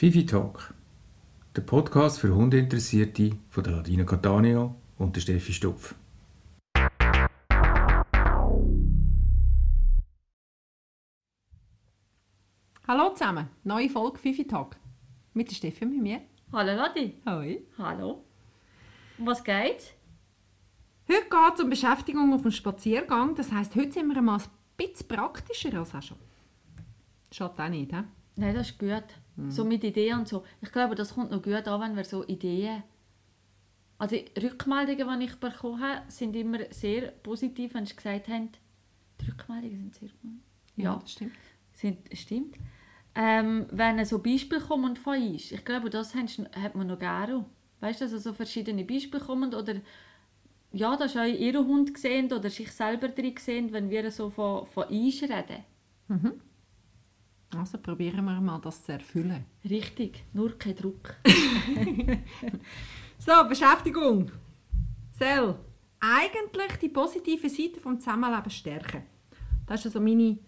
Fifi Talk, der Podcast für Hundeinteressierte von der Ladina Catania und der Steffi Stupf. Hallo zusammen, neue Folge Fifi Talk. Mit der Steffi und mit mir. Hallo Ladi. Hoi. Hallo. Um was geht's? Heute geht es um Beschäftigung auf dem Spaziergang. Das heisst, heute sind wir mal ein bisschen praktischer als auch schon. Schaut auch nicht, hä? Nein, das ist gut. So mit Ideen und so. Ich glaube, das kommt noch gut an, wenn wir so Ideen... Also Rückmeldungen, die ich bekommen habe, sind immer sehr positiv, wenn sie gesagt haben, die Rückmeldungen sind sehr gut. Ja, das stimmt. sind, stimmt. Ähm, wenn so Beispiele kommen von uns, ich glaube, das hat man noch gerne. Weißt du, also so verschiedene Beispiele kommen oder ja, dass auch ihre Hund gesehen oder sich selber drin sehen, wenn wir so von, von uns reden. Also probieren wir mal, das zu erfüllen. Richtig, nur kein Druck. So, Beschäftigung. Sel, eigentlich die positive Seite vom Zusammenleben stärken. Das ist also meine,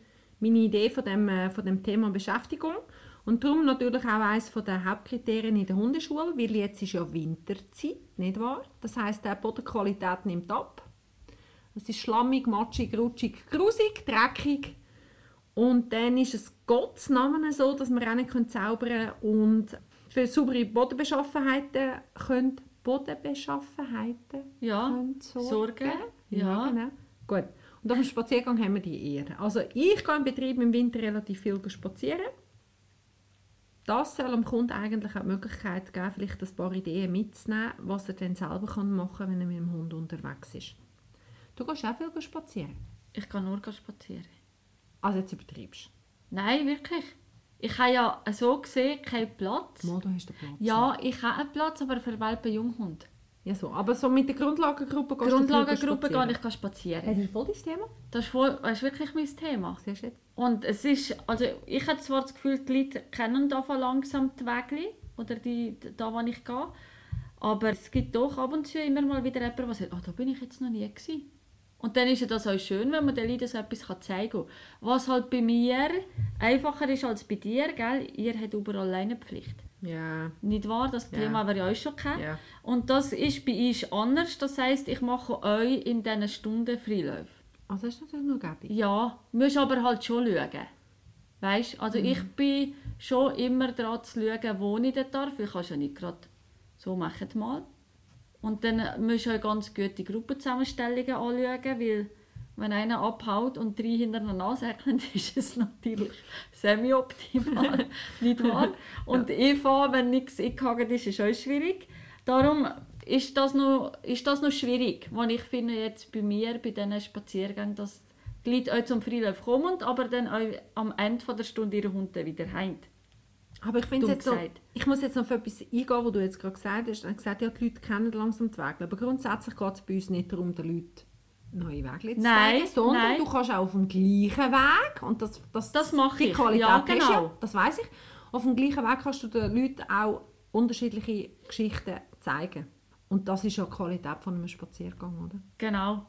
meine Idee von dem, äh, von dem Thema Beschäftigung. Und darum natürlich auch eines der Hauptkriterien in der Hundeschule, weil jetzt ist ja Winterzeit, nicht wahr? Das heisst, die Bodenqualität nimmt ab. Es ist schlammig, matschig, rutschig, grusig, dreckig. Und dann ist es Gottes Namen so, dass wir auch nicht zaubern können und für saubere Bodenbeschaffenheiten können Bodenbeschaffenheiten Ja, können sorgen. sorgen, ja. genau. Gut. Und auf dem Spaziergang haben wir die Ehre. Also ich gehe im Betrieb im Winter relativ viel spazieren. Das soll dem Kunden eigentlich auch die Möglichkeit geben, vielleicht ein paar Ideen mitzunehmen, was er dann selber kann machen kann, wenn er mit dem Hund unterwegs ist. Du gehst auch viel spazieren. Ich kann nur spazieren. Also jetzt übertreibst Nein, wirklich. Ich habe ja so gesehen keinen Platz. Mal, du hast den Platz. Ja, ich habe einen Platz, aber für Welpen Junghund. Ja, so. Aber so mit der Grundlagengruppe gehst Grundlagengruppe du gehe ich spazieren. Das ist voll dein Thema. Das ist, voll, das ist wirklich mein Thema. Du jetzt? Und es ist, also ich habe zwar das Gefühl, die Leute kennen davon langsam die Wege oder die, da, wo ich gehe. Aber es gibt doch ab und zu immer mal wieder jemanden, der sagt, oh, da bin ich jetzt noch nie gewesen. Und dann ist ja das auch schön, wenn man den Leuten so etwas zeigen kann. Was halt bei mir einfacher ist als bei dir, gell? ihr habt überall Leinenpflicht. Ja. Nicht wahr? Das Ja. Thema haben wir ja auch schon gehabt. Ja. Und das ist bei uns anders. Das heisst, ich mache euch in diesen Stunden Freiläufe. Also das ist natürlich noch gäbig. Ja, musst aber halt schon schauen. Weißt? Also ich bin schon immer dran zu schauen, wo ich dort darf. Ich kann ja nicht gerade so machen mal. Und dann musst du auch ganz gut die Gruppenzusammenstellungen anschauen, weil wenn einer abhaut und drei hintereinander säckeln, ist es natürlich semi-optimal, nicht wahr? Und Eva, wenn nichts eingehakt ist, ist auch schwierig. Darum ist das noch, ist das noch schwierig, was ich finde jetzt bei mir, bei diesen Spaziergängen, dass die Leute auch zum Freilauf kommen, aber dann auch am Ende der Stunde ihre Hunde wieder heim. Aber ich finde jetzt gesagt. ich muss jetzt noch auf etwas eingehen, was du jetzt gerade gesagt hast. Du hast gesagt, ja, die Leute kennen langsam die Wege. Aber grundsätzlich geht es bei uns nicht darum, den Leuten neue Wege zu Nein, zeigen, sondern nein. du kannst auch auf dem gleichen Weg, und das, das, Das mache die ich. Qualität Ja, genau. ja, das weiß ich. Auf dem gleichen Weg kannst du den Leuten auch unterschiedliche Geschichten zeigen. Und das ist ja die Qualität von einem Spaziergang, oder? Genau.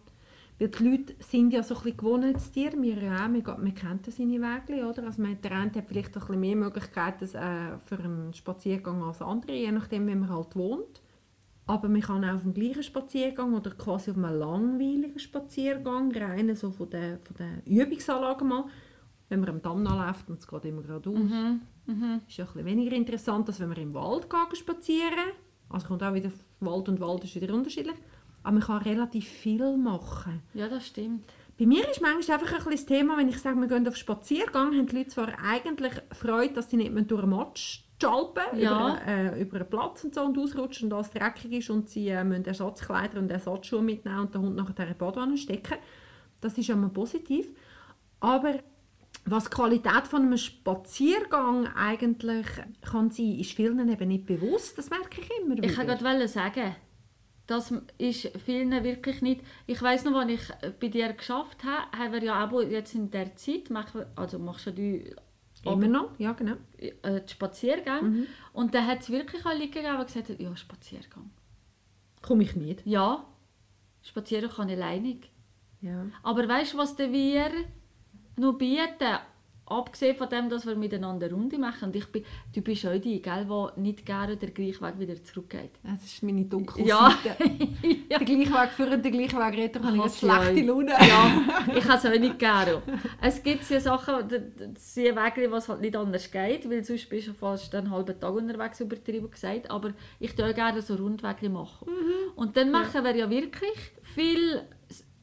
Weil die Leute sind ja so ein bisschen Gewohnheitstiere. Wir ja auch, wir, wir kennen seine Wege, oder? Also man, der eine hat vielleicht ein bisschen mehr Möglichkeiten äh, für einen Spaziergang als andere, je nachdem, wie man halt wohnt. Aber man kann auch auf dem gleichen Spaziergang oder quasi auf einem langweiligen Spaziergang, rein so von den, von den Übungsanlagen mal, wenn man am Damm nachläuft und es geht immer geradeaus, ist ja ein bisschen weniger interessant, als wenn wir im Wald spazieren. Also kommt auch wieder Wald und Wald ist wieder unterschiedlich. Aber man kann relativ viel machen. Ja, das stimmt. Bei mir ist manchmal einfach ein bisschen das Thema, wenn ich sage, wir gehen auf Spaziergang, haben die Leute zwar eigentlich Freude, dass sie nicht mehr durch den Matsch schalpen, Ja. über, äh, über einen Platz und so und ausrutschen und alles dreckig ist und sie äh, müssen Ersatzkleider und Ersatzschuhe mitnehmen und den Hund nachher in die Badewanne stecken. Das ist mal positiv. Aber was die Qualität von einem Spaziergang eigentlich kann sein, ist vielen eben nicht bewusst. Das merke ich immer wieder. Ich wollte gerade sagen, das ist vielen wirklich nicht. Ich weiß noch, als ich bei dir geschafft habe, haben wir ja auch jetzt in der Zeit, machen, also machst du immer noch, ja genau. äh, die Spaziergänge. Und dann hat es wirklich auch Leute gegeben, die gesagt haben, ja, Spaziergang. Komme ich nicht. Ja, spazieren kann ich alleinig. Ja. Aber weißt du, was wir noch bieten? Abgesehen von dem, dass wir miteinander eine Runde machen, und ich bin, du bist auch die, gell, die nicht gerne den gleichen Weg wieder zurückgeht. Das ist meine dunkle Ja. Seite. ja. Den gleichen Weg führen, den gleichen Weg reden, habe ich eine schlechte Laune. ja, ich habe es auch nicht gerne. Es gibt ja Sachen, sind Wege, was halt nicht anders geht, weil sonst bist du fast einen halben Tag unterwegs, übertrieben gesagt. Aber ich tue gerne so Rundwege machen. Und dann machen wir ja wirklich viel,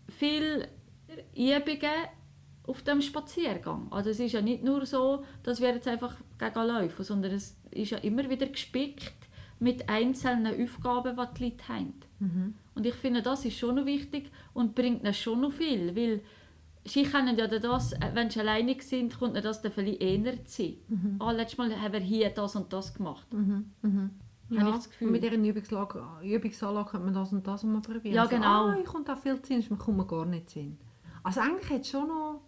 viel Übungen auf dem Spaziergang. Also es ist ja nicht nur so, dass wir jetzt einfach gegen laufen, sondern es ist ja immer wieder gespickt mit einzelnen Aufgaben, die die Leute haben. Und ich finde, das ist schon noch wichtig und bringt ihnen schon noch viel, weil sie können ja das, äh, wenn sie alleine sind, kommt ihnen das dann vielleicht eher zu sein. Ah, letztes Mal haben wir hier das und das gemacht. Ja, ich das Gefühl. und mit dieser Übungslage, Übungsanlage könnte man das und das mal probieren. Ja, So, genau. ah, ich komme da viel Sinn, man kommt gar nicht Sinn. Also eigentlich hat es schon noch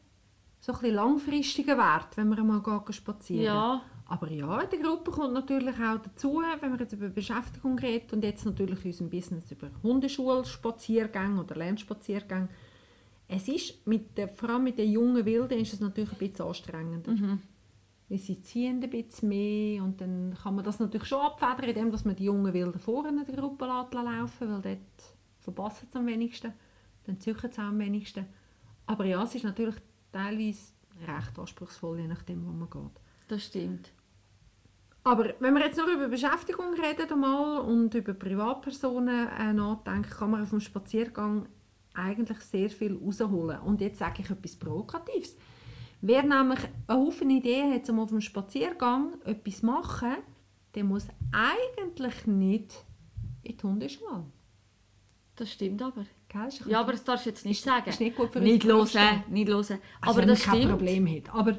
so ein bisschen langfristigen Wert, wenn man einmal spazieren Ja, Aber ja, in der Gruppe kommt natürlich auch dazu, wenn wir jetzt über Beschäftigung reden und jetzt natürlich in unserem Business über Hundeschulspaziergänge oder Lernspaziergänge. Es ist, mit der, vor allem mit den jungen Wilden, ist es natürlich ein bisschen anstrengender. Weil sie ziehen ein bisschen mehr und dann kann man das natürlich schon abfedern, indem dass man die jungen Wilden vorne in der Gruppe laufen weil dort verpassen sie am wenigsten, dann züchen sie am wenigsten. Aber ja, es ist natürlich teilweise recht anspruchsvoll, je nachdem, wo man geht. das stimmt. Aber wenn wir jetzt noch über Beschäftigung reden einmal und über Privatpersonen äh, nachdenken, kann man auf dem Spaziergang eigentlich sehr viel rausholen. Und jetzt sage ich etwas Provokatives. Wer nämlich eine Haufen Ideen hat, um auf dem Spaziergang etwas zu machen, der muss eigentlich nicht in die Hundeschule. Das stimmt aber. Gell? Ja, aber das darfst du jetzt nicht sagen. ist nicht gut für Nicht hören, nicht hören. also aber wenn das man kein stimmt. Problem hat. Aber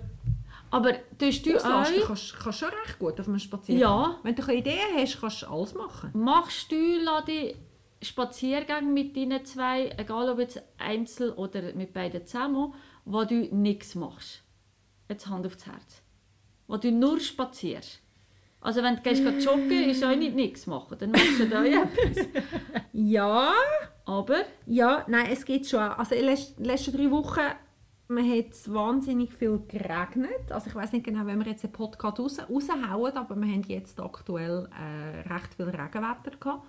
Aber tust du auslasten kannst kannst schon recht gut auf einem Spaziergang. Ja. Wenn du Ideen hast, kannst du alles machen. machst du Ladi, Spaziergänge mit deinen zwei, egal ob jetzt einzeln oder mit beiden zusammen, wo du nichts machst? Jetzt Hand aufs Herz. Wo du nur spazierst. Also wenn du gehst joggen, ist auch nicht nichts machen. Dann machst du da etwas. Ja, Aber Ja, nein, es geht schon. Also in den letzten, drei Wochen man hat wahnsinnig viel geregnet. Also ich weiß nicht genau, wenn wir jetzt einen Podcast raus, raushauen, aber wir haben jetzt aktuell äh, recht viel Regenwetter gehabt.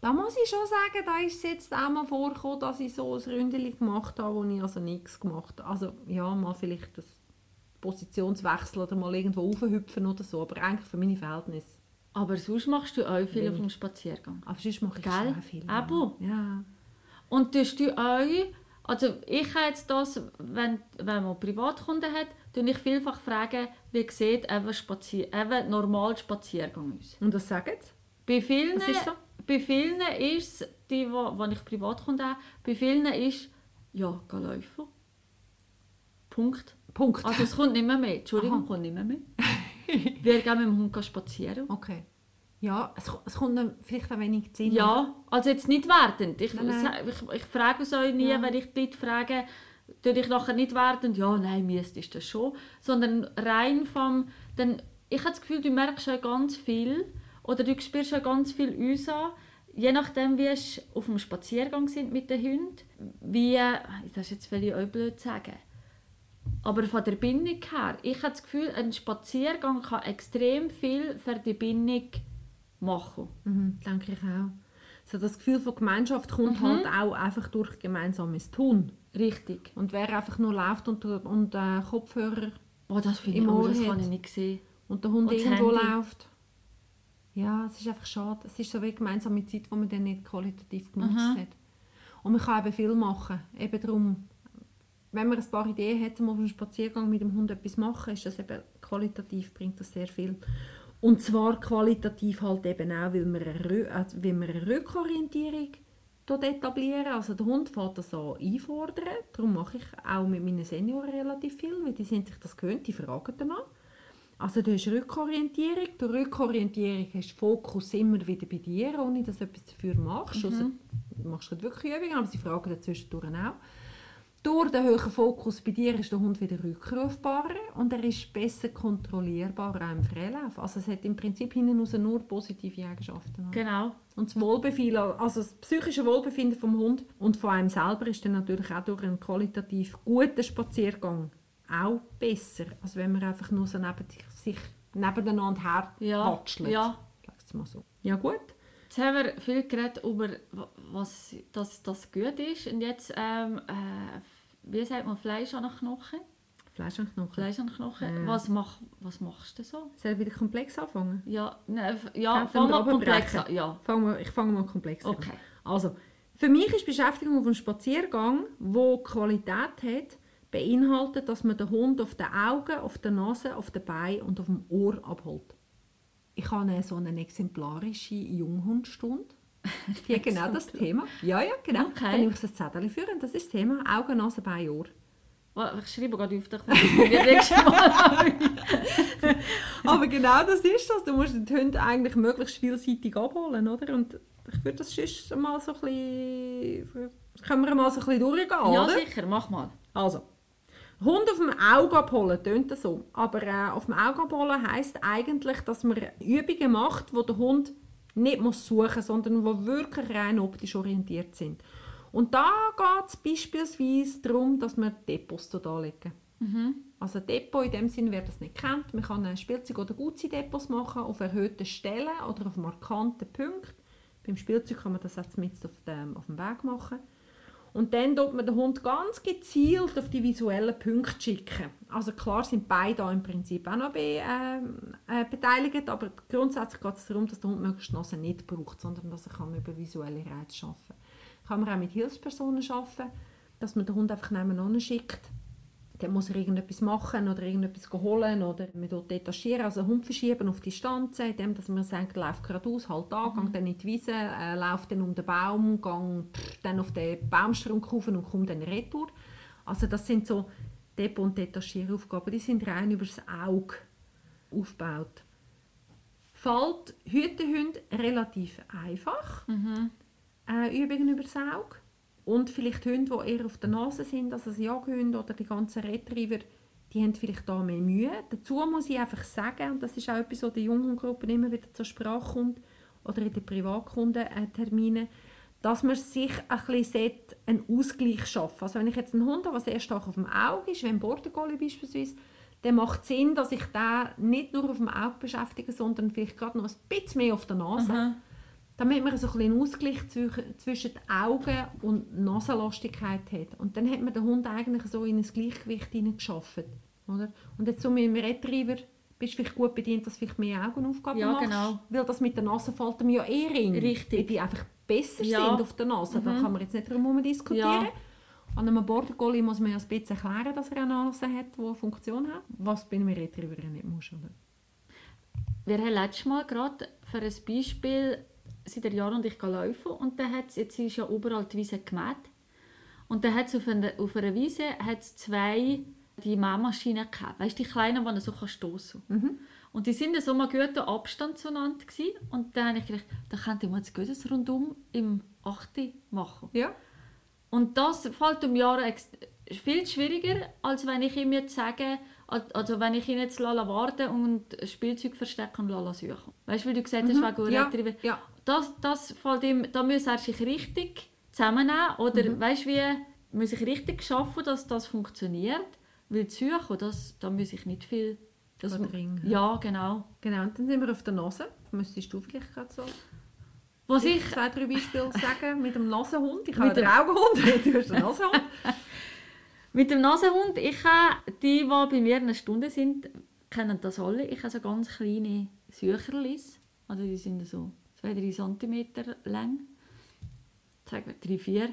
Da muss ich schon sagen, da ist es jetzt auch mal vorgekommen, dass ich so ein Ründchen gemacht habe, wo ich also nichts gemacht habe. Also ja, mal vielleicht das Positionswechsel oder mal irgendwo aufhüpfen oder so, aber eigentlich für meine Verhältnisse. Aber sonst machst du auch viel auf dem Spaziergang. Aber sonst mache ich Gell? schon viel. Abo? Ja. Und tust du auch, also ich habe jetzt das, wenn, wenn man Privatkunden hat, tue ich vielfach fragen, wie sieht eben, Spazier eben normal Spaziergang aus. Und das sagen sie? Bei vielen, Das ist so? bei vielen ist es, die, wo, wo ich Privatkunden habe, bei vielen ist, ja, geh laufen. Punkt. Punkt. Also es kommt nicht mehr mehr. Entschuldigung, Aha. kommt nicht mehr mehr. Wir gehen mit dem Hund spazieren. Okay. Ja, es, es kommt vielleicht ein wenig Sinn. Ja, also jetzt nicht wertend. Ich, Nein, nein. ich, ich frage es euch nie, Ja. wenn ich die Leute frage, tue ich nachher nicht wertend, ja, nein, müsstest das schon, sondern rein vom, denn ich habe das Gefühl, du merkst schon ganz viel oder du spürst schon ganz viel uns an, je nachdem, wie es auf dem Spaziergang sind mit den Hunden, wie, das ist jetzt auch blöd zu sagen, aber von der Bindung her, ich habe das Gefühl, ein Spaziergang kann extrem viel für die Bindung machen. Mhm, denke ich auch. So das Gefühl von Gemeinschaft kommt Mhm. halt auch einfach durch gemeinsames Tun. Richtig. Und wer einfach nur läuft und, und äh, Kopfhörer Oh, das finde Im ich, oh, Ohr das hat. habe ich nicht gesehen. und der Hund Und irgendwo Handy. läuft. Ja, es ist einfach schade. Es ist so wie gemeinsame Zeit, die man dann nicht qualitativ genutzt Mhm. hat. Und man kann eben viel machen. Eben darum, wenn man ein paar Ideen hat, um auf einem Spaziergang mit dem Hund etwas machen, ist das eben qualitativ, bringt das sehr viel. Und zwar qualitativ halt eben auch, weil wir eine, also weil wir eine Rückorientierung dort etablieren. Also der Hund fährt das an einfordern. Darum mache ich auch mit meinen Senioren relativ viel, weil die sind sich das gewöhnt, die fragen danach. Also du hast Rückorientierung. Durch Rückorientierung hast du Fokus immer wieder bei dir, ohne dass du etwas dafür machst. Also, du machst gerade wirklich Übungen, aber sie fragen dazwischen auch. Durch den hohen Fokus bei dir ist der Hund wieder rückrufbarer und er ist besser kontrollierbar auch im Freilauf. Also es hat im Prinzip hinten raus nur positive Eigenschaften. Genau. Und das Wohlbefinden, also das psychische Wohlbefinden vom Hund und von einem selber ist dann natürlich auch durch einen qualitativ guten Spaziergang auch besser, als wenn man einfach nur so neben sich nebeneinander Ja, herwatschelt. ja. Sag's mal so. Ja gut. Jetzt haben wir viel geredet über, was das, das gut ist. Und jetzt, ähm, äh, wie sagt man, Fleisch an den Knochen? Fleisch und Knochen. Fleisch an den Knochen. Äh. Was, mach, was machst du so? Soll ich wieder komplex anfangen? Ja, ne, ja, fang mal komplex an. Ja, wir, ich fange mal komplex an. okay. Also, für mich ist Beschäftigung auf einem Spaziergang, wo Qualität hat, beinhaltet, dass man den Hund auf den Augen, auf der Nase, auf den Beinen und auf dem Ohr abholt. Ich habe so eine exemplarische Junghundstunde. Die hat genau das Thema. Ja, ja, genau. Okay. Dann nehme ich das Zettel führen. Das ist das Thema Augen, Nase, Bein, Ohr. Wa- Ich schreibe gerade auf dich, Mal Aber genau das ist das. Du musst den Hund eigentlich möglichst vielseitig abholen, oder? Und ich würde das sonst mal so ein bisschen... Können wir mal so ein bisschen durchgehen, Ja, oder? sicher, mach mal. Also, Hund auf dem Auge abholen, tönt das so. Aber äh, auf dem Auge abholen heisst eigentlich, dass man Übungen macht, wo der Hund nicht muss suchen muss, sondern die wirklich rein optisch orientiert sind. Und da geht es beispielsweise darum, dass wir Depots anlegen. Also Depot in dem Sinn, wer das nicht kennt, man kann ein Spielzeug- oder Gutzi-Depots machen auf erhöhten Stellen oder auf markanten Punkten. Beim Spielzeug kann man das jetzt mit auf dem, auf dem Weg machen. Und dann tut man den Hund ganz gezielt auf die visuellen Punkte schicken. Also klar sind beide da im Prinzip auch noch be, ähm, äh, beteiligt, aber grundsätzlich geht es darum, dass der Hund möglichst Nase nicht braucht, sondern dass er kann über visuelle Reize arbeiten kann. Kann man auch mit Hilfspersonen arbeiten, dass man den Hund einfach nebeneinander schickt. Dann muss er irgendetwas machen oder irgendetwas holen oder man dort detachieren, also Hund verschieben auf Distanz, indem dass man sagt, lauf geradeaus, halt an, gang dann in die Wiese, äh, lauf dann um den Baum, pff, dann auf den Baumstrunk rauf und komm dann retour. Also das sind so Depot- und Detachieraufgaben, die sind rein über das Auge aufgebaut. Fällt Hütehund relativ einfach, äh, Übungen über das Auge. Und vielleicht Hunde, die eher auf der Nase sind, also das Jaghunde oder die ganzen Retriever, die haben vielleicht da mehr Mühe. Dazu muss ich einfach sagen, und das ist auch etwas, was in den Junghundgruppen immer wieder zur Sprache kommt, oder in den Privatkundenterminen, dass man sich ein bisschen einen Ausgleich schaffen. Also wenn ich jetzt einen Hund habe, der sehr stark auf dem Auge ist, wie ein Border Collie beispielsweise, dann macht es Sinn, dass ich den nicht nur auf dem Auge beschäftige, sondern vielleicht gerade noch ein bisschen mehr auf der Nase damit man so ein bisschen einen Ausgleich zwischen- den Augen und Nasenlastigkeit hat. Und dann hat man den Hund eigentlich so in ein Gleichgewicht hineingeschaffen. Oder? Und jetzt so mit dem Retriever bist du vielleicht gut bedient, dass du vielleicht mehr Augenaufgaben Ja, machst. genau. Weil das mit der Nase fällt ihm ja eher in. Richtig. Weil die einfach besser Ja. sind auf der Nase. Da kann man jetzt nicht darum diskutieren. Ja. An einem Border Collie muss man ja ein bisschen erklären, dass er eine Nase hat, die eine Funktion hat. Was bei einem Retriever nicht muss. Oder? Wir haben letztes Mal gerade für ein Beispiel seit einem Jahr und ich laufen und dann hat's, jetzt ist ja überall die Wiese gemäht und dann hat auf einer, auf einer Wiese hat's zwei die Mähmaschinen gehabt, weißt die kleinen, die man so kann stossen kann. Und die sind so mal guten Abstand zueinander gewesen. und dann habe ich gedacht, da könnte man jetzt gutes rundum im 8. machen. Ja. Und das fällt um Jahre viel schwieriger, als wenn ich ihm jetzt sage, al- also wenn ich ihn jetzt lala warten und Spielzeug verstecken und lala suchen. Weißt du, wie du gesagt hast, wegen Mhm. Ja. Retriever. ja. Das, das fällt ihm, da muss er sich richtig zusammennehmen oder Mhm. weißt du wie, muss ich richtig schaffen, dass das funktioniert, weil die Suche, das, da muss ich nicht viel... Das, Verdringen. ja, genau. Genau, und dann sind wir auf der Nase. Müsstest du vielleicht gerade so Was ich zwei, drei Beispiele sagen mit dem Nasenhund. Ich Mit habe den Augenhund, du hast den Nasenhund. Mit dem Nasenhund, ich habe, die, die bei mir eine Stunde sind, kennen das alle. Ich habe so ganz kleine Sücherlis. Also die sind so 2-3 cm lang. Sagen wir 3, 4.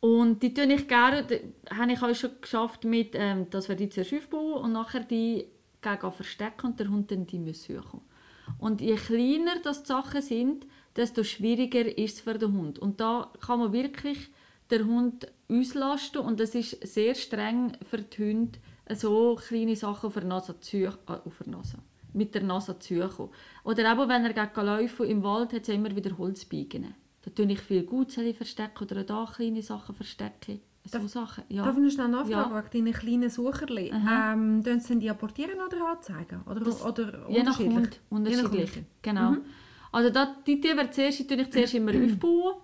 Und die tue ich gerne, habe ich auch schon geschafft, mit, ähm, dass wir die zuerst aufbauen und nachher die gegen verstecken und der Hund dann die muss suchen. Und je kleiner das die Sachen sind, desto schwieriger ist es für den Hund. Und da kann man wirklich den Hund auslasten und es ist sehr streng für die Hunde, so kleine Sachen auf der Nase zu äh, mit der Nase zu suchen. Oder eben, wenn er gegen läuft im Wald, hat es immer wieder Holzbiegen. Da tue ich viel Gutzeli verstecken oder da kleine Sachen verstecken. So Sachen, ja. Darf ich noch schnell nachfragen, Ja. wegen deinen kleinen Sucherli? Ähm, tun sie die apportieren oder anzeigen? Oder, Das- oder Je nach? Hund unterschiedlich. Je nach. Genau. Also da, die tue ich zuerst, die tue ich zuerst immer aufbauen.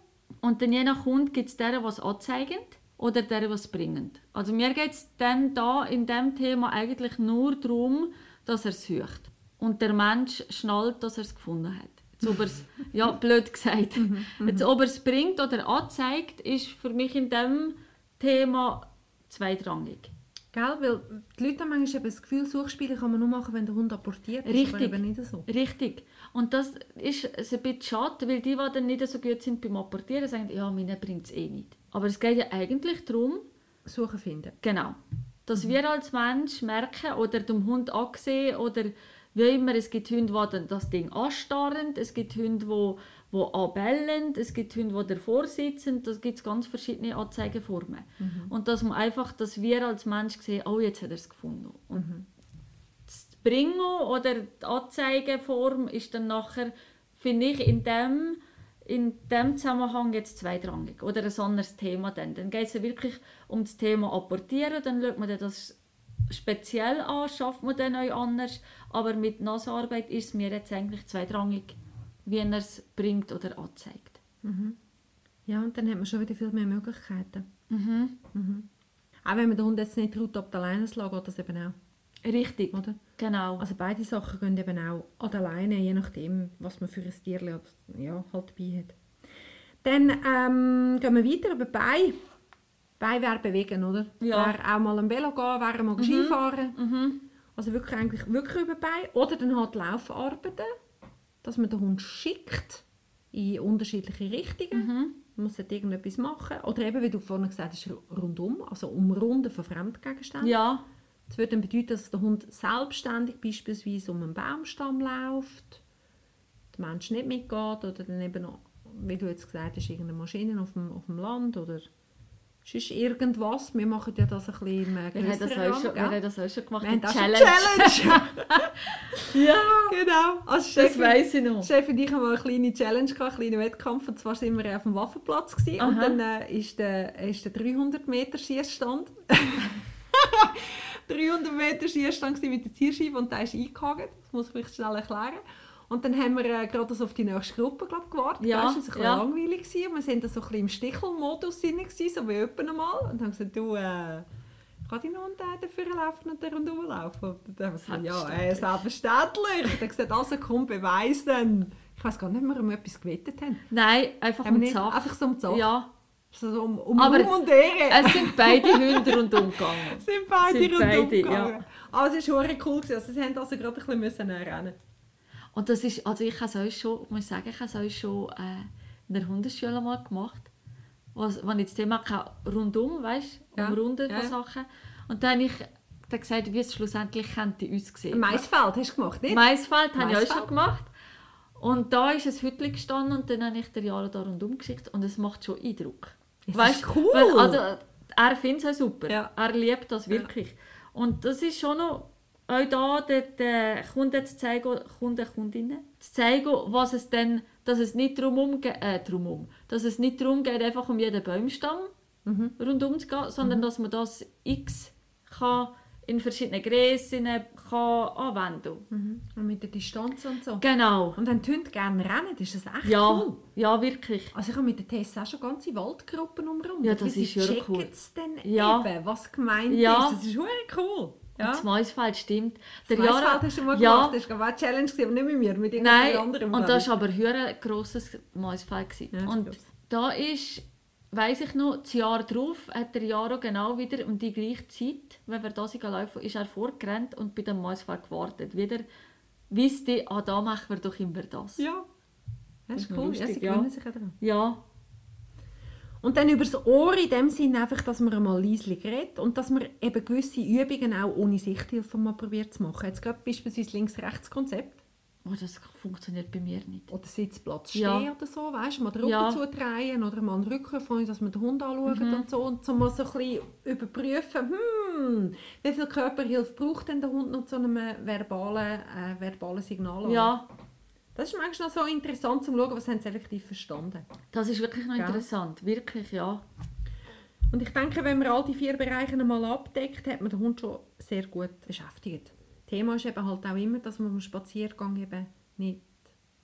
Und dann je nach Hund gibt es deren, es anzeigen. oder der, was bringt. Also mir geht es dann da in dem Thema eigentlich nur darum, dass er es sucht. Und der Mensch schnallt, dass er es gefunden hat. Jetzt, ob er's, ja, blöd gesagt. Jetzt, ob er es bringt oder anzeigt, ist für mich in dem Thema zweitrangig. Gell? Weil die Leute haben manchmal eben das Gefühl, Suchspiele kann man nur machen, wenn der Hund apportiert. Ist aber Richtig. eben nicht so. Richtig. Und das ist ein bisschen schade, weil die, die dann nicht so gut sind beim Apportieren, sagen, ja, mir bringt es eh nicht. Aber es geht ja eigentlich darum, Suchen finden. Genau. Dass wir als Mensch merken oder dem Hund ansehen oder wie immer, es gibt Hunde, die das Ding anstarren, es gibt Hunde, die, die anbellen, es gibt Hunde, die davor sitzen, das gibt ganz verschiedene Anzeigeformen. Und dass man einfach, dass wir als Mensch sehen, oh, jetzt hat er es gefunden. Und das Bringen oder die Anzeigeform ist dann nachher, finde ich, in dem, in dem Zusammenhang jetzt zweitrangig oder ein anderes Thema dann. Dann geht es ja wirklich um das Thema Apportieren, dann schaut man dann das speziell an, schafft man dann auch anders, aber mit Nasenarbeit ist es mir jetzt eigentlich zweitrangig, wie er es bringt oder anzeigt. Ja, und dann hat man schon wieder viel mehr Möglichkeiten. Mhm. Auch wenn man den Hund jetzt nicht traut, ab der Leine zu lassen, geht das eben auch. Richtig, Oder? genau. Also beide Sachen gehen eben auch an der Leine, je nachdem, was man für ein Tier ja, halt dabei hat. Dann ähm, gehen wir weiter über Bein. Bein wäre bewegen, oder? Ja. Wäre auch mal am Velo gehen, wäre mal Skifahren. Mhm. Also wirklich eigentlich wirklich über Bein. Oder dann halt Laufarbeiten, dass man den Hund schickt in unterschiedliche Richtungen. Mhm. Man muss dort irgendetwas machen. Oder eben, wie du vorhin gesagt hast, rundum, also umrunden von Fremdgegenständen. Ja, Das würde dann bedeuten, dass der Hund selbstständig beispielsweise um einen Baumstamm läuft, der Mensch nicht mitgeht oder dann eben noch, wie du jetzt gesagt hast, irgendeine Maschine auf dem, auf dem Land oder sonst irgendwas. Wir machen ja das ein bisschen im äh, wir haben das auch schon, wir haben das auch schon gemacht. Wir haben schon Challenge. ja, genau. Also das weiss ich noch. Steffi und ich haben mal eine kleine Challenge gehabt, einen kleinen Wettkampf. Und zwar sind wir auf dem Waffenplatz gewesen, und dann äh, ist der, ist der 300 Meter Schießstand. 300 Meter Schießstand mit der Zielscheibe und der ist eingehakt. Das muss ich vielleicht schnell erklären. Und dann haben wir äh, gerade so auf die nächste Gruppe glaub, gewartet. Ja, das war ein bisschen ja. langweilig. Gewesen. Und wir waren da so ein bisschen im Stichelmodus drin, gewesen, so wie jemand einmal. Und haben gesagt, du, äh, kann dein Hund äh, dafür laufen und der laufen? Und dann haben wir gesagt, ja, äh, selbstverständlich. Und dann gesagt, also komm, beweis dann. Ich weiß gar nicht, ob wir um etwas gewettet haben. Nein, einfach Haben um nicht, einfach so um Sache. Ja, So, um, um Aber Ruhm und Ehre. es sind beide Hunde rundum gegangen. sind beide sind beide, gegangen. Aber es war cool. Gewesen. Also, sie haben also gerade ein bisschen müssen rennen Und das ist, also ich habe es euch schon, ich muss sagen, ich habe es schon äh, in der Hundeschule mal gemacht, was, wenn ich das Thema hatte, rundum, weißt du, Ja, umrunden ja, von ja. Sachen. Und dann habe ich dann gesagt, wie es schlussendlich könnte aussehen. Maisfeld hast du gemacht, nicht? Maisfeld habe ich auch Maisfeld. schon gemacht. Und da ist ein Hütchen gestanden und dann habe ich den Jahre da rundum geschickt und es macht schon Eindruck. Es Weißt ist du, cool. weil- Also, er findet es super. Ja. Er liebt das wirklich. Und das ist schon noch auch da den, den Kunden zu zeigen, Kunden, Kundinnen, zu zeigen, was es denn, dass es nicht darum geht, äh, drumum, dass es nicht darum geht, einfach um jeden Baumstamm Mhm. rundum zu gehen, sondern dass man das x kann in verschiedenen Grössen kann anwenden Mhm. Und mit der Distanz und so. Genau. Und wenn die Hunde gerne rennen, ist das echt Ja, cool. ja, wirklich. Also ich habe mit den Tests auch schon ganze Waldgruppen umrundet. Ja, das ist sie ja checken cool. es dann Ja. eben, was gemeint Ja. ist. Das ist cool. Ja. Das Maisfeld stimmt. Das Der Jara- Maisfeld hast du mal ja, gemacht. Das war eine Challenge, aber nicht mit mir, mit irgendjemand Nein, anderem. und das war aber ein grosses Maisfeld. Ja, das und gross. da ist, weiss ich noch, das Jahr darauf hat der Jaro genau wieder um die gleiche Zeit, wenn wir da sind laufen, ist er vorgerannt und bei dem Maisfeld gewartet. Wieder wusste, ah, da machen wir doch immer das. Ja. Das ist Das cool. lustig, ja, sie ja. sich daran. Ja, Und dann über das Ohr in dem Sinne einfach, dass man einmal leislich redet und dass man eben gewisse Übungen auch ohne Sichthilfe mal probiert zu machen. Jetzt gerade beispielsweise Links-Rechts-Konzept oh, das funktioniert bei mir nicht. oder Sitzplatz Ja. stehen oder so, weißt du, mal den Rücken Ja. zudrehen oder mal den Rücken von dass man den Hund anschaut und so und so mal so ein bisschen überprüfen, hm, wie viel Körperhilfe braucht denn der Hund noch zu einem verbalen, äh, verbalen Signal? Ja, Das ist manchmal noch so interessant zu schauen, was haben sie effektiv verstanden. das ist wirklich noch Gell? interessant. Wirklich, ja. Und ich denke, wenn man all die vier Bereiche einmal abdeckt, hat man den Hund schon sehr gut beschäftigt. Thema ist eben halt auch immer, dass man am Spaziergang eben nicht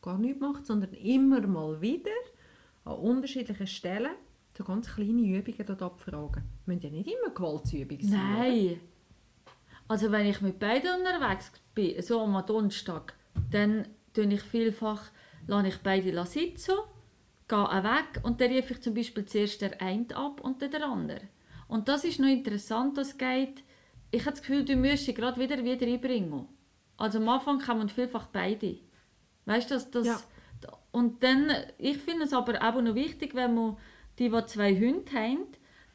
gar nichts macht, sondern immer mal wieder an unterschiedlichen Stellen so ganz kleine Übungen dort abfragen. Müssen ja nicht immer Gewaltsübungen sein. oder? Nein. Also wenn ich mit beiden unterwegs bin, so am Donnerstag, dann tue ich vielfach, lasse ich beide sitzen, gehe auch weg und dann rufe ich zum Beispiel zuerst der eine ab und dann der andere. Und das ist noch interessant, das geht, ich habe das Gefühl, du musst sie gerade wieder wieder einbringen. Also am Anfang kommen vielfach beide. Weißt du, das, das, Ja. und dann, ich finde es aber auch noch wichtig, wenn man die, die zwei Hunde haben,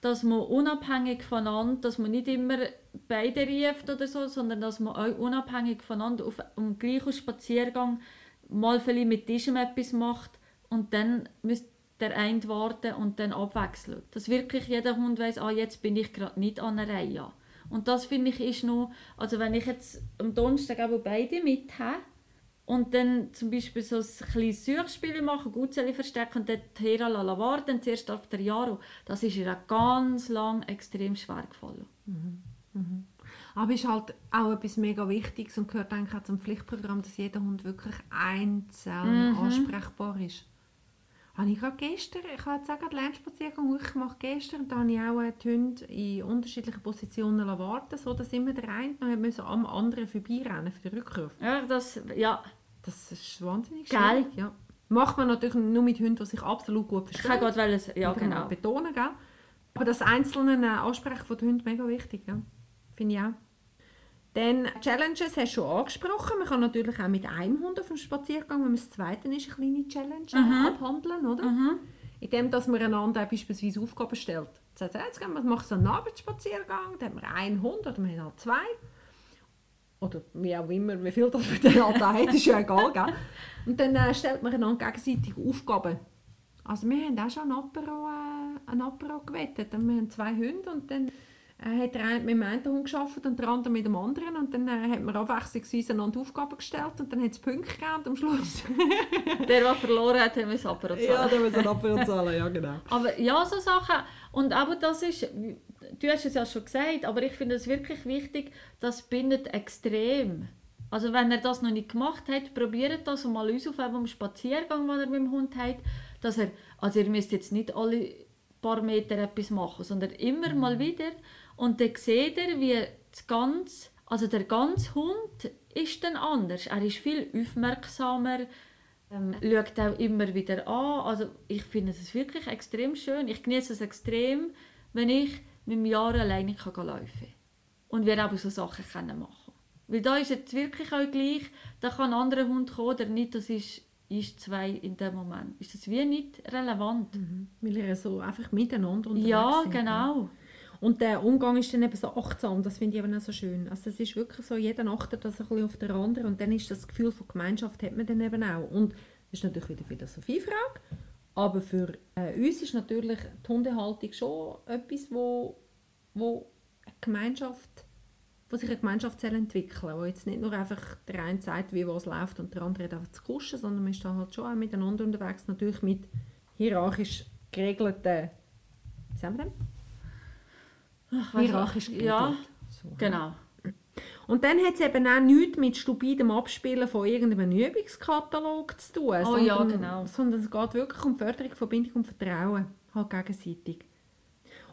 dass man unabhängig voneinander, dass man nicht immer beide ruft oder so, sondern dass man auch unabhängig voneinander auf einem gleichen Spaziergang mal vielleicht mit diesem etwas macht und dann müsste der eine warten und dann abwechseln. Dass wirklich jeder Hund weiß, ah, jetzt bin ich gerade nicht an der Reihe. Und das finde ich ist noch, also wenn ich jetzt am Donnerstag aber beide mit habe, und dann zum Beispiel so ein kleines Suchspiel machen, Gutzeli verstecken und dann Hera la warten, zuerst auf der Jaro. Das ist ihr ganz lang extrem schwer gefallen. Aber es ist halt auch etwas mega Wichtiges und gehört eigentlich auch zum Pflichtprogramm, dass jeder Hund wirklich einzeln Mhm. ansprechbar ist. Habe ich gerade gestern, ich habe jetzt auch gerade Lernspaziergang ich mache gestern, und da habe ich auch äh, die Hunde in unterschiedlichen Positionen warten, so dass immer der eine noch müssen am anderen vorbeirennen für den Rückruf. Ja, das, ja, Das ist wahnsinnig schwierig. Ja. Macht man natürlich nur mit Hunden, die sich absolut gut ich verstehen. kann gerade wollen, ja genau. betonen, gell? Aber das einzelne äh, Ansprechen von den Hunden mega wichtig, ja. Finde ich auch. Dann Challenges hast du schon angesprochen. Man kann natürlich auch mit einem Hund auf dem Spaziergang, wenn man das zweite ist, eine kleine Challenge äh, abhandeln, oder? Mhm. Indem, dass man einander beispielsweise Aufgaben stellt. Sagt, jetzt gehen wir, machen so einen Abendspaziergang, dann haben wir einen Hund oder wir haben halt zwei. Oder wie auch immer, wie viel das dann halt auch hat, ist ja egal, gell? Und dann äh, stellt man einander gegenseitig Aufgaben. Also wir haben auch schon ein Apero, äh, ein Apero gewettet. Und Wir haben zwei Hunde und dann äh, hat der eine mit dem einen Hund gearbeitet und der andere mit dem anderen. Und dann äh, hat man abwechslungsweise einander Aufgaben gestellt und dann hat es Punkte gegeben und am Schluss... Der, der verloren hat, haben wir es aber ja, müssen wir ein Apero zahlen, ja genau. Aber ja, so Sachen. Und aber das ist, du hast es ja schon gesagt, aber ich finde es wirklich wichtig, das bindet extrem. Also wenn er das noch nicht gemacht hat, probiert das mal aus auf einem Spaziergang, den er mit dem Hund hat, dass er, also ihr müsst jetzt nicht alle paar Meter etwas machen, sondern immer mal wieder und dann seht ihr, wie das ganze, also der ganze Hund ist dann anders. Er ist viel aufmerksamer, ähm, schaut auch immer wieder an. Also ich finde es wirklich extrem schön. Ich genieße es extrem, wenn ich mit dem Jahr alleine kann laufen kann. Und wir auch so Sachen können machen Weil da ist jetzt wirklich auch gleich, da kann ein anderer Hund kommen oder nicht, das ist, ist zwei in dem Moment. Ist das wie nicht relevant? Weil ihr so einfach miteinander unterwegs Ja, sind, genau. Und der Umgang ist dann eben so achtsam, das finde ich eben auch so schön. Also es ist wirklich so, jeder achtet das ein bisschen auf den anderen und dann ist das Gefühl von Gemeinschaft hat man dann eben auch. Und das ist natürlich wieder Philosophiefrage, aber für äh, uns ist natürlich die Hundehaltung schon etwas, wo, wo eine Gemeinschaft, wo sich eine Gemeinschaft soll entwickeln wo jetzt nicht nur einfach der eine sagt, wie was läuft und der andere hat einfach zu kuschen, sondern man ist da halt schon auch miteinander unterwegs, natürlich mit hierarchisch geregelten, wie sagen wir denn? Ach, hierarchisch geregelt. Ja, So. genau. Und dann hat es eben auch nichts mit stupidem Abspielen von irgendeinem Übungskatalog zu tun. Oh ja, genau. Sondern es geht wirklich um die Förderung von Bindung und Vertrauen, halt gegenseitig.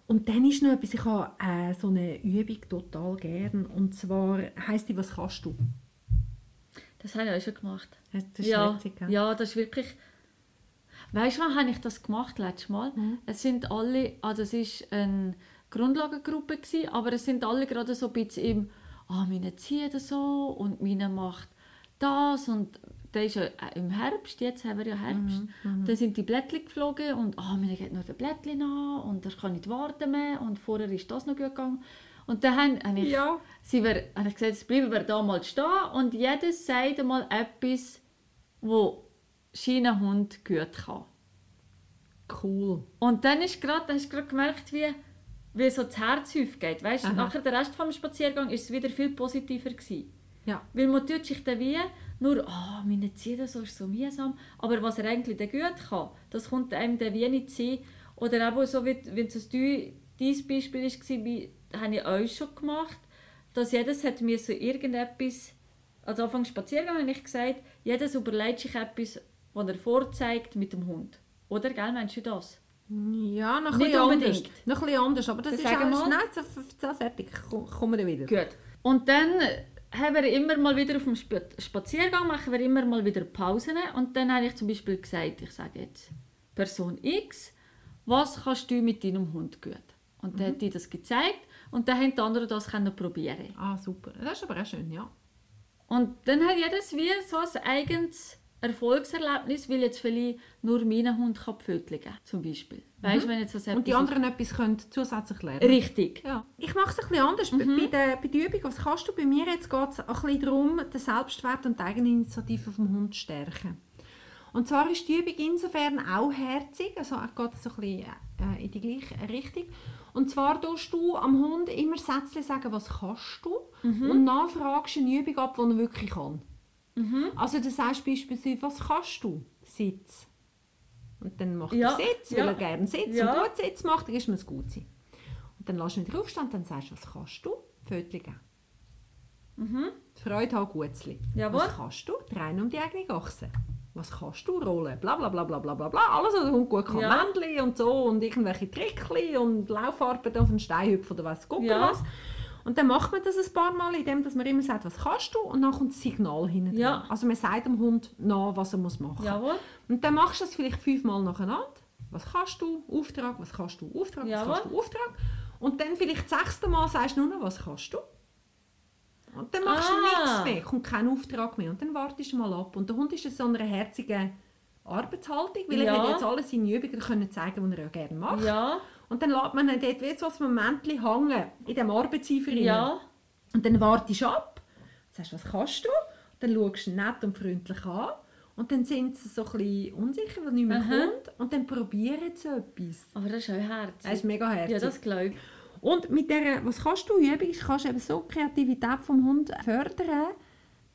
Und dann ist noch etwas, ich habe äh, so eine Übung total gern. Und zwar heisst die «Was kannst du?». Das habe ich auch schon gemacht. Das ist ja, witzig, gell? ja, das ist wirklich... Weißt du, wann habe ich das gemacht letztes Mal? Mhm. Es sind alle, also es ist eine Grundlagengruppe gewesen, aber es sind alle gerade so ein bisschen im, ah, meine zieht so und meine macht das und der ist ja äh, im Herbst, jetzt haben wir ja Herbst. Mhm, Dann sind die Blättchen geflogen und ah, meine geht noch der Blättchen an und das kann nicht warten mehr und vorher ist das noch gut gegangen. Und dann habe habe ich Ja. sie wir, habe ich gesagt, bleiben wir da mal stehen und jedes sagt einmal etwas, wo sein Hund gut kann. Cool. Und dann ist grad, hast du gerade gemerkt, wie, wie so das Herz aufgeht. Weißt, Aha. nachher der Rest vom Spaziergang ist es wieder viel positiver gewesen. Ja. Weil man tut sich dann wie nur, ah, meine Ziehen so ist so mühsam. Aber was er eigentlich dann gut kann, das kommt einem dann wie nicht sein. Oder eben so, wie, wenn es dein Beispiel war, wie, habe ich euch schon gemacht, dass jedes hat mir so irgendetwas, also Anfang Spaziergang habe ich gesagt, jedes überlegt sich etwas, was er vorzeigt mit dem Hund. Oder, gell, meinst du das? Ja, noch ein Nicht bisschen anders. Noch ein bisschen anders, aber das Dann ist mal. schnell so, so fertig. Komm- Kommen wir wieder. Gut. Und dann haben wir immer mal wieder auf dem Sp- Spaziergang machen wir immer mal wieder Pausen und dann habe ich zum Beispiel gesagt, ich sage jetzt Person X, was kannst du mit deinem Hund gut? Und dann hat die das gezeigt und dann haben die anderen das können probieren. Ah, super. Das ist aber auch schön, ja. Und dann hat jedes wie so ein eigenes Erfolgserlebnis, weil jetzt vielleicht nur mein Hund kann pfötlichen zum Beispiel. Weißt du, wenn jetzt das Und die anderen etwas können zusätzlich lernen. Richtig. Ja. Ich mache es ein bisschen anders. Bei- Bei, der, bei der Übung, was kannst du? Bei mir jetzt geht es ein bisschen darum, den Selbstwert und die Eigeninitiative vom Hund zu stärken. Und zwar ist die Übung insofern auch herzig, also es geht so ein bisschen äh, in die gleiche Richtung. Und zwar tust du am Hund immer Sätze sagen, was kannst du? Und dann fragst du eine Übung ab, die er wirklich kann. Also du sagst beispielsweise, was kannst du? Sitz. Und dann macht Ja, er Sitz, weil ja. er gerne Sitz Ja. und gut Sitz macht, dann ist mir es gut sein. Und dann lässt du ihn wieder aufstehen und dann sagst du, was kannst du? Fötli geben. Freude haben, Gutzli. Mhm. Jawohl. Was kannst du? Drehen um die eigene Achse. Was kannst du? Rollen. Bla bla bla bla bla bla bla. Alles, was der Hund gut kann. Ja. Männchen und so und irgendwelche Trickli und Laufarbeiten auf den Stein hüpfen oder weiss Gott Ja. was. Und dann macht man das ein paar Mal, indem dass man immer sagt, was kannst du? Und dann kommt das Signal hinten Ja. dran. Also man sagt dem Hund nach, was er muss machen muss. Jawohl. Und dann machst du das vielleicht fünfmal nacheinander. Was kannst du? Auftrag, was kannst du? Auftrag, was Jawohl. kannst du? Auftrag. Und dann vielleicht das sechste Mal sagst du nur noch, was kannst du? Und dann machst Ah. du nichts mehr, kommt kein Auftrag mehr. Und dann wartest du mal ab. Und der Hund ist in so einer herzigen Arbeitshaltung, weil er Ja. hat jetzt alle seine Übungen können zeigen, die er ja gerne macht. Ja. Und dann lässt man ihn dort wie so ein Moment hängen, in diesem Arbeitseifer. Ja. Und dann wartest du ab, sagst, was kannst du? Dann schaust du ihn nett und freundlich an. Und dann sind sie so ein unsicher, weil nichts mehr Aha. kommt. Und dann probieren sie etwas. Aber das ist auch herzig. Das ist mega herzig. Ja, das glaube ich. Und mit der, was kannst du Übung, ist, kannst du eben so die Kreativität vom Hund fördern,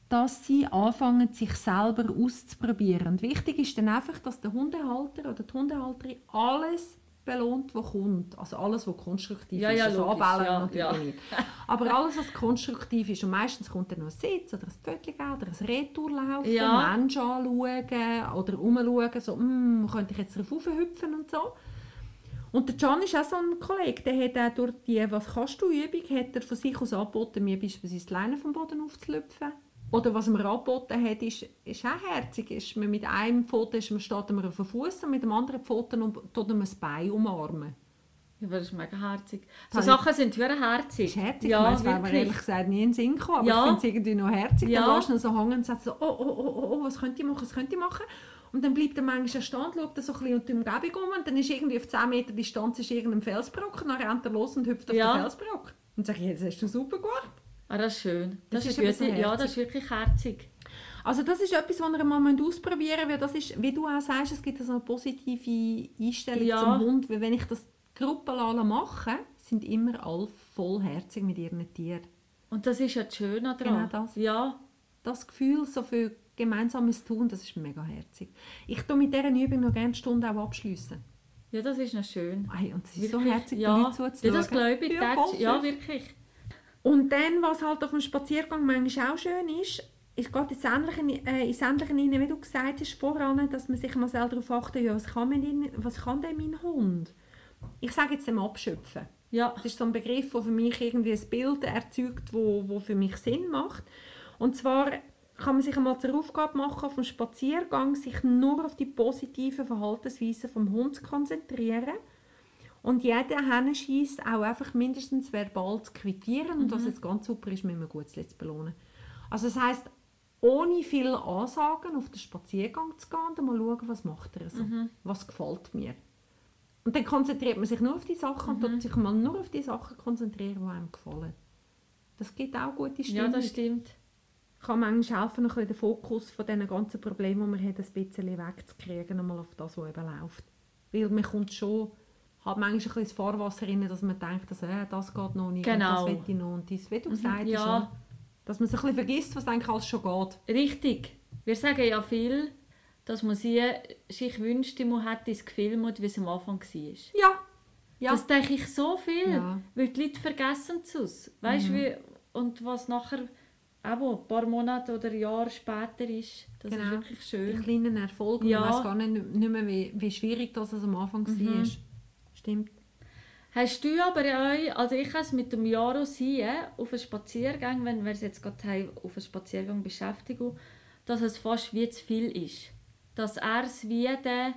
dass sie anfangen, sich selber auszuprobieren. Und wichtig ist dann einfach, dass der Hundehalter oder die Hundehalterin alles belohnt, was kommt. Also alles, was konstruktiv Ja, ist. ja, also logisch, anbellen ja, natürlich ja. Aber alles, was konstruktiv ist. Und meistens kommt dann noch ein Sitz oder ein Pfötchen oder ein Retourlaufen, Ja. Menschen anschauen oder umschauen, so, «Hm, könnte ich jetzt drauf hüpfen und so. Und der Can ist auch so ein Kollege, der hat auch durch die «Was kannst du?» Übung hat er von sich aus angeboten, mir beispielsweise die Leine vom Boden aufzulüpfen. Oder was er mir angeboten hat, ist, ist auch herzig. Ist man mit einem Pfoten ist man, steht man auf dem Fuß und mit dem anderen Pfoten um, tut man das Bein umarmen. Ja, das ist mega herzig. So Sachen sind wirklich herzig. Das ist herzig. Ja, es wäre mir ehrlich gesagt nie in den Sinn gekommen, aber Ja. ich finde es irgendwie noch herzig. Ja. Dann lässt du so hängen und sagst so, oh, oh, oh, oh, oh, was könnte ich machen, was könnte ich machen? Und dann bleibt er manchmal stehen, schaut er so ein bisschen unter die Umgebung um und dann ist irgendwie auf 10 Meter Distanz ist irgendein Felsbrock und dann rennt er los und hüpft auf Ja. den Felsbrock. Und ich, das hast du super gemacht. Ah, das ist schön. Das, Das ist ist so wirklich, ja, das ist wirklich herzig. Also das ist etwas, was ihr mal ausprobieren müsst, weil das ist, wie du auch sagst, es gibt so eine positive Einstellung Ja. zum Hund, weil wenn ich das Gruppen mache, sind immer alle vollherzig mit ihren Tieren. Und das ist ja das Schöne daran. Genau das. Ja, das Gefühl, so viel gemeinsames Tun, das ist mega herzig. Ich tue mit dieser Übung noch gerne eine Stunde auch abschliessen. ja, das ist noch schön. Ei, und es ist so Wirklich, herzig, ja. den Leuten zuzuschauen. Ja, das glaube ich. Ja, das, ja, wirklich. Und dann, was halt auf dem Spaziergang manchmal auch schön ist, ist gerade ins Ähnliche, äh, ins Ähnliche rein, wie du gesagt hast voran, dass man sich mal selber darauf achtet, ja, was, kann denn, was kann denn mein Hund? Ich sage jetzt dem Abschöpfen. Ja, Das ist so ein Begriff, der für mich irgendwie ein Bild erzeugt, wo, wo für mich Sinn macht. Und zwar kann man sich einmal zur Aufgabe machen, auf dem Spaziergang sich nur auf die positiven Verhaltensweisen vom Hund zu konzentrieren und jeder Hennenscheiss auch einfach mindestens verbal zu quittieren und was jetzt ganz super ist, mit einem Gutzli zu belohnen. Also das heisst, ohne viel Ansagen auf den Spaziergang zu gehen und mal schauen, was macht er so, was gefällt mir. Und dann konzentriert man sich nur auf die Sachen und tut sich mal nur auf die Sachen konzentrieren, die einem gefallen. Das gibt auch gute ja, Stimmung. das stimmt. kann manchmal helfen, bisschen den Fokus von diesen ganzen Problemen, die man hat, ein bisschen wegzukriegen, einmal auf das, was eben läuft. Weil man kommt schon, hat manchmal ein bisschen ins Fahrwasser rein, dass man denkt, dass, äh, das geht noch nicht, Genau. und das will ich noch und das, wie du gesagt hast. ja. Dass man sich ein bisschen vergisst, was eigentlich alles schon geht. Richtig. Wir sagen ja viel, dass man sie, sich wünscht, man hätte das Gefühl, wie es am Anfang war. Ja. Ja. Das denke ich so viel, Ja. Mhm. weil die Leute vergessen es. Weißt, wie, und was nachher auch ein paar Monate oder Jahre später ist. Das Genau. ist wirklich Die schön. kleinen Erfolge. Ja. Man weiß gar nicht, nicht mehr, wie, wie schwierig das am Anfang war. Stimmt. Hast du aber auch, also ich habe es mit dem Jaro sehen, auf einen Spaziergang, wenn wir es jetzt gerade haben, auf einen Spaziergang beschäftigen, dass es fast wie zu viel ist. Dass er es wie dann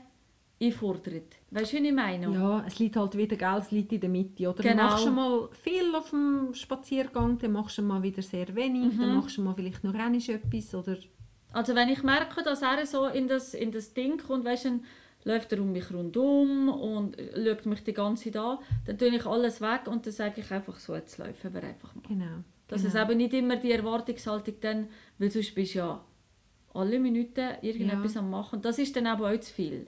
einfordert. Weißt du, wie ich meine? Ja, es liegt halt wieder, gell, es liegt in der Mitte. Oder Genau. du machst schon mal viel auf dem Spaziergang, dann machst du mal wieder sehr wenig, Mhm. dann machst du mal vielleicht noch etwas. Oder Also wenn ich merke, dass er so in das, in das Ding kommt, weißt du, läuft er um mich rundum und schaut mich die ganze Zeit an, dann tue ich alles weg und dann sage ich einfach so, jetzt laufen wir einfach mal. genau. Dass genau. es eben nicht immer die Erwartungshaltung dann, weil sonst bist du ja alle Minuten irgendetwas Ja. am machen. Und das ist dann aber auch zu viel.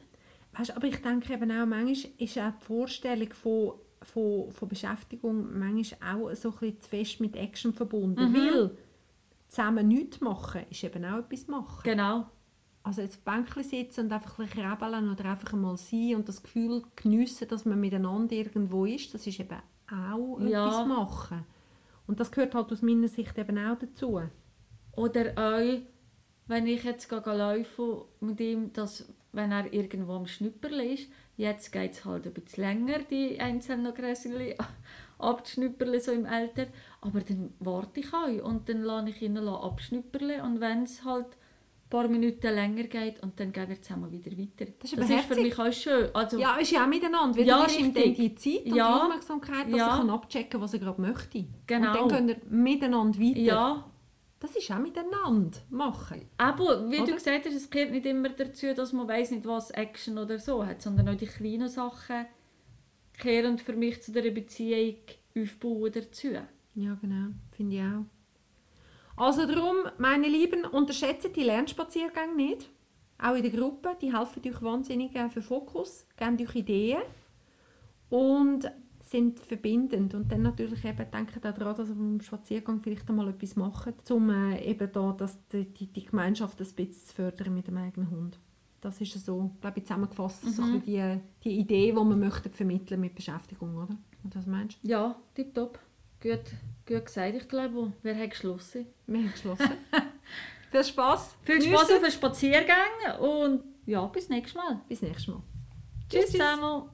Weißt, aber ich denke eben auch, manchmal ist auch die Vorstellung von, von, von Beschäftigung manchmal auch so ein bisschen zu fest mit Action verbunden. Mhm. Weil zusammen nichts machen ist eben auch etwas machen. Genau. Also jetzt auf Bänkchen sitzen und einfach ein krabbeln oder einfach mal sein und das Gefühl geniessen, dass man miteinander irgendwo ist, das ist eben auch Ja. etwas machen. Und das gehört halt aus meiner Sicht eben auch dazu. Oder auch, wenn ich jetzt gehe laufen mit ihm, dass, wenn er irgendwo am Schnüpperl ist, jetzt geht es halt ein bisschen länger, die einzelnen Gräschen abzuschnüpperle, so im Alter, aber dann warte ich auch und dann lasse ich ihn abschnüpperle und wenn es halt paar Minuten länger geht und dann gehen wir zusammen wieder weiter. Das ist das ist für mich auch schön. Also, Ja, ist ja auch miteinander. Weil Ja, ihm dann richtig. die Zeit und Ja. die Aufmerksamkeit, dass Ja. er kann abchecken kann, was er gerade möchte. Genau. Und dann können wir miteinander weiter. ja, Das ist auch miteinander machen. Aber wie du Oder? gesagt hast, es gehört nicht immer dazu, dass man weiß nicht was Action oder so hat, sondern auch die kleinen Sachen kehren für mich zu der Beziehung aufbauen dazu. Ja, genau. Finde ich auch. Also darum, meine Lieben, unterschätzt die Lernspaziergänge nicht. Auch in der Gruppe, die helfen euch wahnsinnig äh, für Fokus, geben euch Ideen und sind verbindend. Und dann natürlich eben, auch daran, dass ihr beim Spaziergang vielleicht einmal etwas macht, um äh, eben da, dass die, die, Gemeinschaft ein bisschen zu fördern mit dem eigenen Hund. Das ist so, glaube ich, zusammengefasst, so ein bisschen die, die Idee, die wir möchten vermitteln mit Beschäftigung, oder? Und was meinst du? Ja, tipptopp. Gut, gut gesagt, ich glaube. Wer hat geschlossen? Wir haben geschlossen. Viel Spaß. Viel Spaß auf den Spaziergang und ja, bis nächstes Mal. Bis nächstes Mal. Tschüss zusammen.